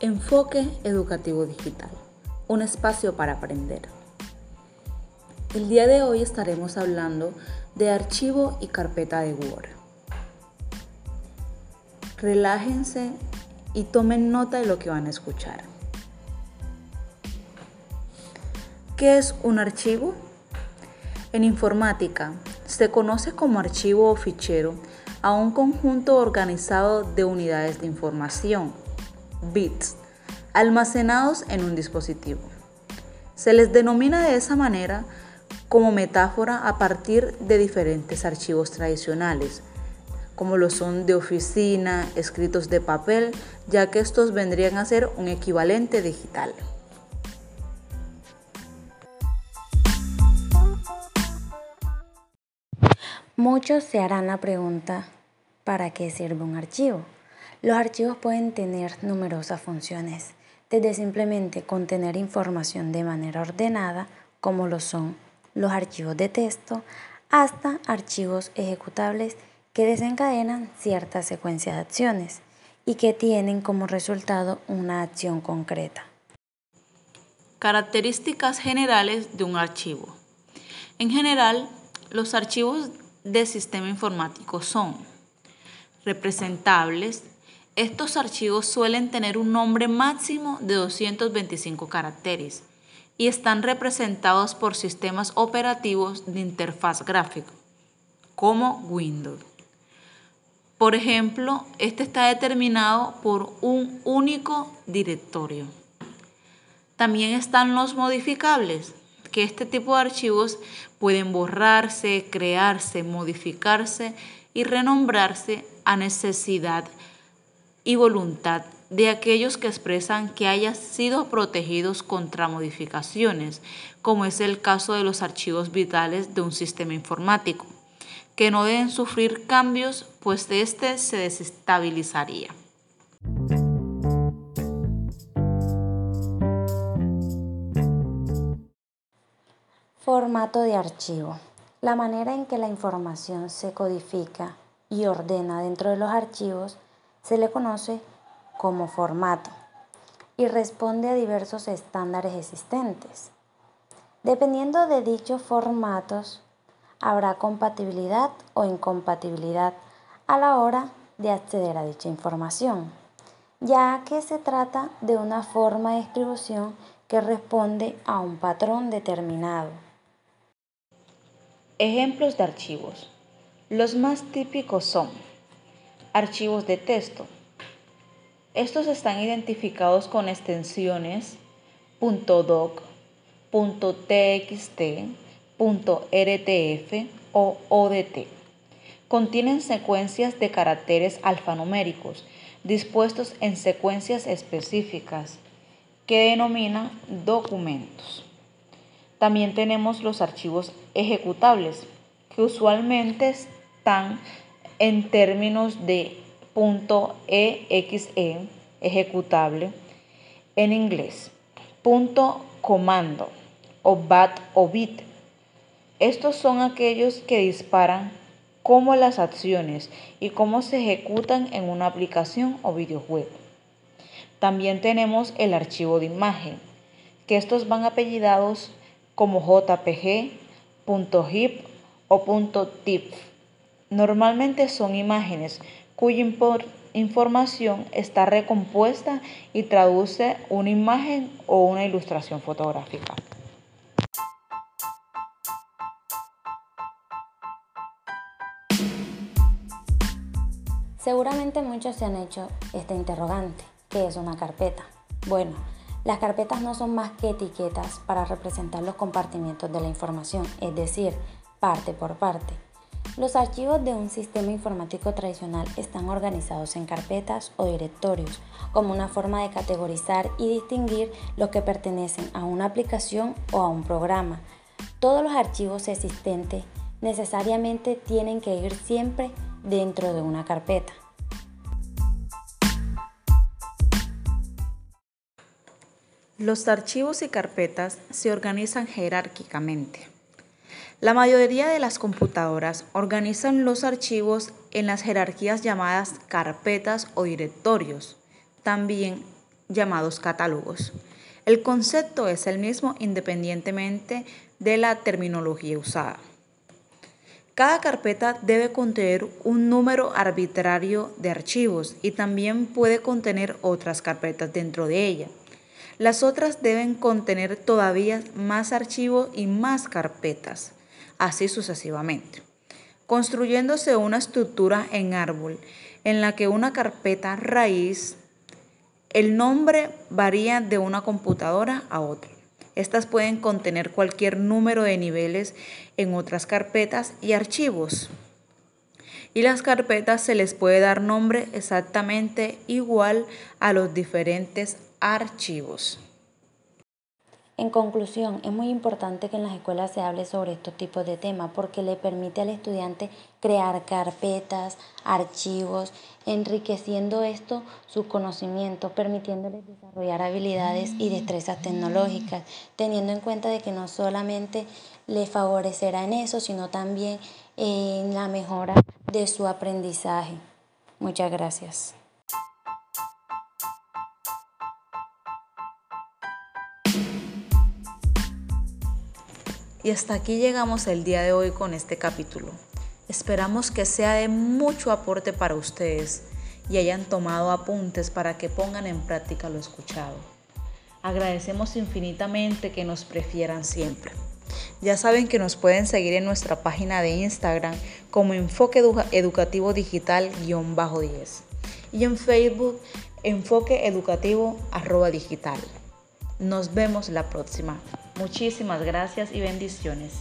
Enfoque Educativo Digital, un espacio para aprender. El día de hoy estaremos hablando de archivo y carpeta de Word. Relájense y tomen nota de lo que van a escuchar. ¿Qué es un archivo? En informática se conoce como archivo o fichero a un conjunto organizado de unidades de información bits almacenados en un dispositivo. Se les denomina de esa manera como metáfora a partir de diferentes archivos tradicionales, como lo son de oficina, escritos de papel, ya que estos vendrían a ser un equivalente digital. Muchos se harán la pregunta, ¿para qué sirve un archivo? Los archivos pueden tener numerosas funciones, desde simplemente contener información de manera ordenada, como lo son los archivos de texto, hasta archivos ejecutables que desencadenan cierta secuencia de acciones y que tienen como resultado una acción concreta. Características generales de un archivo. En general, los archivos de sistema informático son representables, estos archivos suelen tener un nombre máximo de 225 caracteres y están representados por sistemas operativos de interfaz gráfica, como Windows. Por ejemplo, este está determinado por un único directorio. También están los modificables, que este tipo de archivos pueden borrarse, crearse, modificarse y renombrarse a necesidad y voluntad de aquellos que expresan que hayan sido protegidos contra modificaciones, como es el caso de los archivos vitales de un sistema informático, que no deben sufrir cambios, pues éste se desestabilizaría. Formato de archivo. La manera en que la información se codifica y ordena dentro de los archivos se le conoce como formato y responde a diversos estándares existentes. Dependiendo de dichos formatos, habrá compatibilidad o incompatibilidad a la hora de acceder a dicha información, ya que se trata de una forma de distribución que responde a un patrón determinado. Ejemplos de archivos. Los más típicos son Archivos de texto. Estos están identificados con extensiones .doc, .txt, .rtf o .odt. Contienen secuencias de caracteres alfanuméricos dispuestos en secuencias específicas que denominan documentos. También tenemos los archivos ejecutables, que usualmente están en términos de .exe ejecutable en inglés, punto comando o bat o bit. Estos son aquellos que disparan cómo las acciones y cómo se ejecutan en una aplicación o videojuego. También tenemos el archivo de imagen, que estos van apellidados como JPG, .zip o .tif. Normalmente son imágenes cuya información está recompuesta y traduce una imagen o una ilustración fotográfica. Seguramente muchos se han hecho este interrogante, ¿qué es una carpeta? Bueno, las carpetas no son más que etiquetas para representar los compartimientos de la información, es decir, parte por parte. Los archivos de un sistema informático tradicional están organizados en carpetas o directorios como una forma de categorizar y distinguir los que pertenecen a una aplicación o a un programa. Todos los archivos existentes necesariamente tienen que ir siempre dentro de una carpeta. Los archivos y carpetas se organizan jerárquicamente. La mayoría de las computadoras organizan los archivos en las jerarquías llamadas carpetas o directorios. También llamados catálogos. El concepto es el mismo independientemente de la terminología usada. Cada carpeta debe contener un número arbitrario de archivos y también puede contener otras carpetas dentro de ella. Las otras deben contener todavía más archivos y más carpetas, así sucesivamente, construyéndose una estructura en árbol en la que una carpeta raíz, el nombre varía de una computadora a otra. Estas pueden contener cualquier número de niveles en otras carpetas y archivos. Y las carpetas se les puede dar nombre exactamente igual a los diferentes archivos. En conclusión, es muy importante que en las escuelas se hable sobre estos tipos de temas porque le permite al estudiante crear carpetas, archivos, enriqueciendo esto su conocimiento, permitiéndoles desarrollar habilidades y destrezas tecnológicas, teniendo en cuenta de que no solamente le favorecerá en eso, sino también en la mejora de su aprendizaje. Muchas gracias. Y hasta aquí llegamos el día de hoy con este capítulo. Esperamos que sea de mucho aporte para ustedes y hayan tomado apuntes para que pongan en práctica lo escuchado. Agradecemos infinitamente que nos prefieran siempre. Ya saben que nos pueden seguir en nuestra página de Instagram como Enfoque Educativo Digital-10 y en Facebook Enfoque Educativo digital. Nos vemos la próxima. Muchísimas gracias y bendiciones.